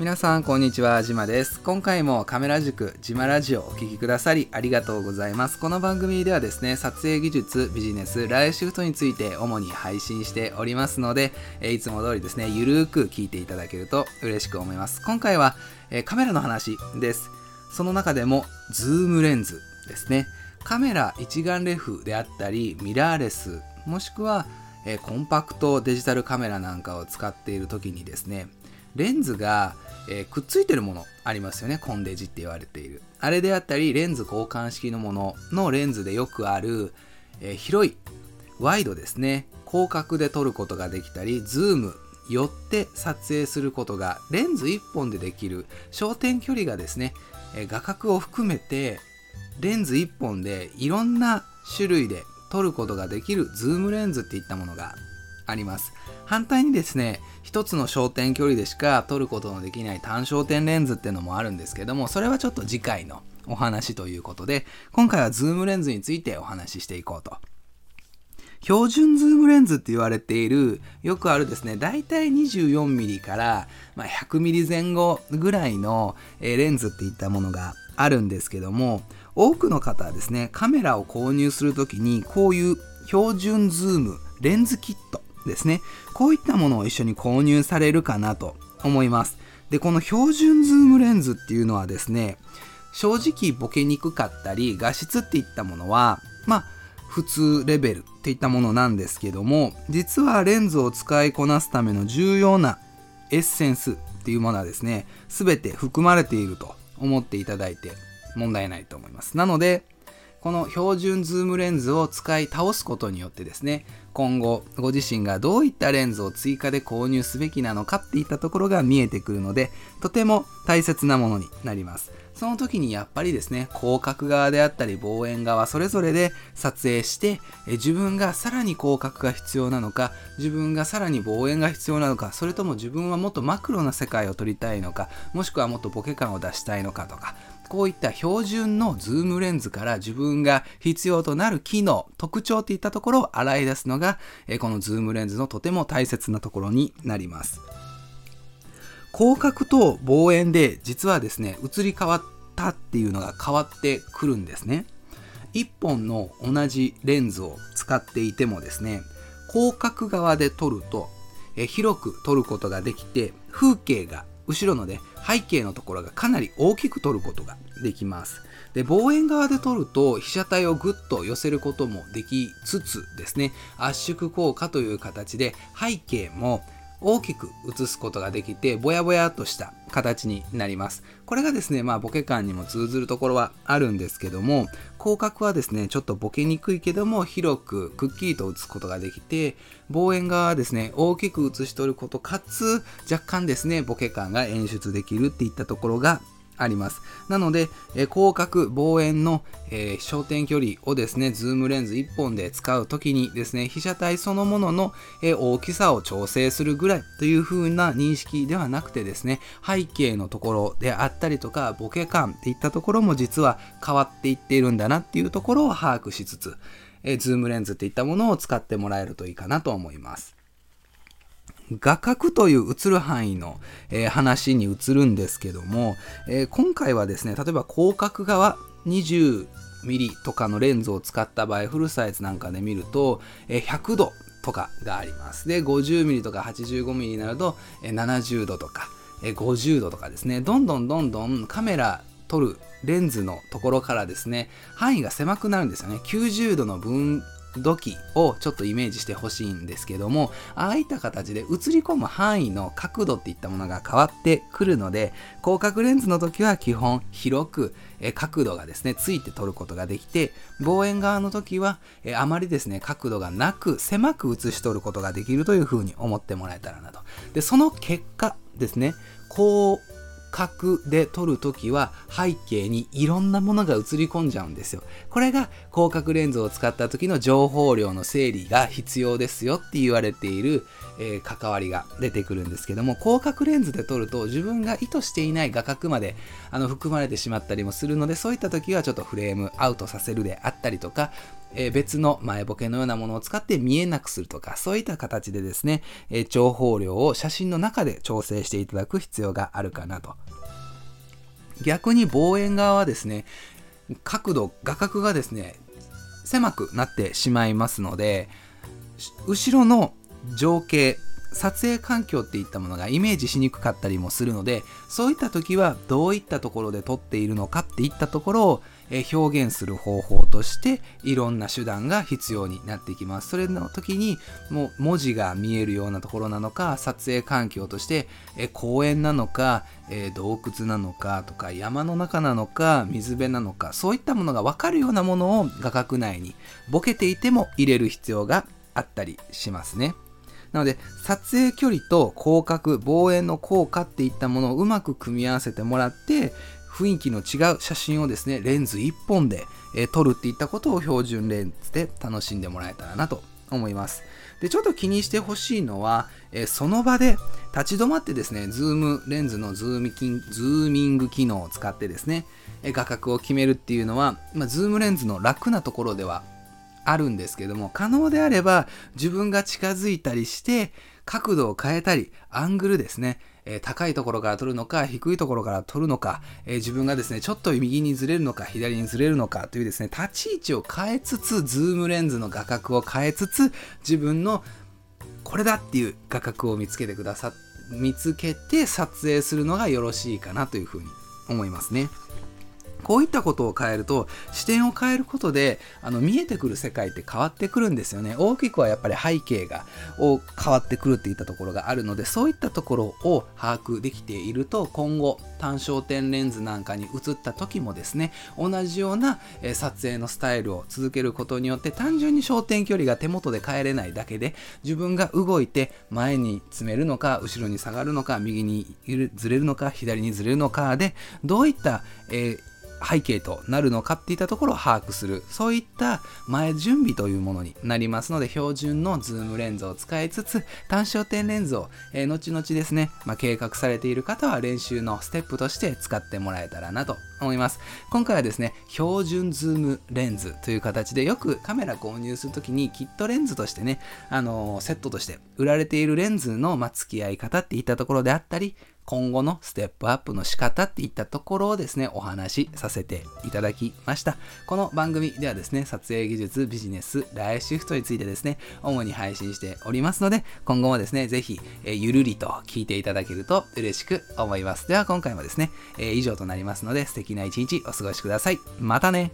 皆さんこんにちはじまです。今回もカメラ塾じまラジオお聴きくださりありがとうございます。この番組ではですね撮影技術ビジネスライフシフトについて主に配信しておりますのでいつも通りですねゆるーく聞いていただけると嬉しく思います。今回はカメラの話です。その中でもズームレンズですね。カメラ一眼レフであったりミラーレスもしくはコンパクトデジタルカメラなんかを使っている時にですねレンズがえー、くっついてるものありますよね。コンデジって言われている。あれであったり、レンズ交換式のもののレンズでよくある、えー、広い、ワイドですね。広角で撮ることができたり、ズーム、寄って撮影することがレンズ1本でできる焦点距離がですね、えー、画角を含めてレンズ1本でいろんな種類で撮ることができるズームレンズっていったものがあります。反対にですね、一つの焦点距離でしか撮ることのできない単焦点レンズっていうのもあるんですけども、それはちょっと次回のお話ということで、今回はズームレンズについてお話ししていこうと。標準ズームレンズって言われている、よくあるですね、だいたい 24mm から、ま 100mm 前後ぐらいのレンズっていったものがあるんですけども、多くの方はですね、カメラを購入するときに、こういう標準ズームレンズキットですね。こういったものを一緒に購入されるかなと思います。で、この標準ズームレンズっていうのはですね、正直ボケにくかったり、画質っていったものは、まあ、普通レベルっていったものなんですけども、実はレンズを使いこなすための重要なエッセンスっていうものはですね、すべて含まれていると思っていただいて問題ないと思います。なので、この標準ズームレンズを使い倒すことによってですね、今後ご自身がどういったレンズを追加で購入すべきなのかっていったところが見えてくるので、とても大切なものになります。その時にやっぱりですね、広角側であったり望遠側それぞれで撮影して、自分がさらに広角が必要なのか、自分がさらに望遠が必要なのか、それとも自分はもっとマクロな世界を撮りたいのか、もしくはもっとボケ感を出したいのかとか、こういった標準のズームレンズから自分が必要となる機能、特徴といったところを洗い出すのが、えこのズームレンズのとても大切なところになります。広角と望遠で実はですね、移り変わったっていうのが変わってくるんですね。1本の同じレンズを使っていてもですね、広角側で撮ると、え広く撮ることができて、風景が後ろのね、背景のところがかなり大きく撮ることができます。で、望遠側で撮ると被写体をぐっと寄せることもできつつですね、圧縮効果という形で背景も大きく映すことができて、ぼやぼやっとした形になります。これがですね、まあボケ感にも通ずるところはあるんですけども、広角はですね、ちょっとボケにくいけども、広くくっきりと映すことができて、望遠側はですね、大きく写しとることかつ、若干ですね、ボケ感が演出できるっていったところがあります。なので、え広角望遠の、えー、焦点距離をですね、ズームレンズ1本で使うときにですね、被写体そのものの、えー、大きさを調整するぐらいという風な認識ではなくてですね、背景のところであったりとか、ボケ感っていったところも実は変わっていっているんだなっていうところを把握しつつ、えー、ズームレンズっていったものを使ってもらえるといいかなと思います。画角という映る範囲の、えー、話に移るんですけども、えー、今回はですね、例えば広角側20ミリとかのレンズを使った場合、フルサイズなんかで見ると、えー、100度とかがあります。で、50ミリとか85ミリになると、えー、70度とか、えー、50度とかですね、どんどんどんどんカメラ撮るレンズのところからですね、範囲が狭くなるんですよね。90度の分土器をちょっとイメージしてほしいんですけども、ああいった形で映り込む範囲の角度っていったものが変わってくるので、広角レンズの時は基本広く角度がですね、ついて撮ることができて、望遠側の時はあまりですね、角度がなく狭く映し撮ることができるというふうに思ってもらえたらなと。で、その結果ですね、こう角で撮るときは背景にいろんなものが映り込んじゃうんですよ。これが広角レンズを使った時の情報量の整理が必要ですよって言われている、えー、関わりが出てくるんですけども、広角レンズで撮ると自分が意図していない画角まであの含まれてしまったりもするので、そういった時はちょっとフレームアウトさせるであったりとか、えー、別の前ボケのようなものを使って見えなくするとか、そういった形でですね、えー、情報量を写真の中で調整していただく必要があるかなと。逆に望遠側はですね、角度、画角がですね、狭くなってしまいますので、後ろの情景、撮影環境っていったものがイメージしにくかったりもするのでそういった時はどういったところで撮っているのかっていったところを表現する方法としていろんな手段が必要になってきますそれの時にもう文字が見えるようなところなのか撮影環境として公園なのか洞窟なのかとか山の中なのか水辺なのかそういったものが分かるようなものを画角内にボケていても入れる必要があったりしますね。なので、撮影距離と広角、望遠の効果っていったものをうまく組み合わせてもらって、雰囲気の違う写真をですね、レンズ1本で、え撮るっていったことを標準レンズで楽しんでもらえたらなと思います。で、ちょっと気にしてほしいのは、えその場で立ち止まってですね、ズームレンズのズーミキンズーミング機能を使ってですね、え画角を決めるっていうのは、まあ、ズームレンズの楽なところではあるんですけども、可能であれば自分が近づいたりして、角度を変えたり、アングルですね、え、高いところから撮るのか、低いところから撮るのか、え、自分がですね、ちょっと右にずれるのか、左にずれるのかというですね、立ち位置を変えつつ、ズームレンズの画角を変えつつ、自分のこれだっていう画角を見つけてくださ、見つけて撮影するのがよろしいかなというふうに思いますね。こういったことを変えると視点を変えることであの見えてくる世界って変わってくるんですよね。大きくはやっぱり背景がを変わってくるっていったところがあるのでそういったところを把握できていると今後単焦点レンズなんかに映った時もですね同じような、撮影のスタイルを続けることによって単純に焦点距離が手元で変えれないだけで自分が動いて前に詰めるのか後ろに下がるのか右にずれるのか左にずれるのかでどういった、えー背景となるのかっていったところを把握する。そういった前準備というものになりますので標準のズームレンズを使いつつ単焦点レンズを、えー、後々ですね、まあ、計画されている方は練習のステップとして使ってもらえたらなと思います。今回はですね標準ズームレンズという形でよくカメラ購入するときにキットレンズとしてね、あのー、セットとして売られているレンズの、まあ、付き合い方っていったところであったり今後のステップアップの仕方っていったところをですね、お話しさせていただきました。この番組ではですね、撮影技術、ビジネス、ライフシフトについてですね、主に配信しておりますので、今後もですね、ぜひ、えゆるりと聞いていただけると嬉しく思います。では今回もですね、え以上となりますので、素敵な一日お過ごしください。またね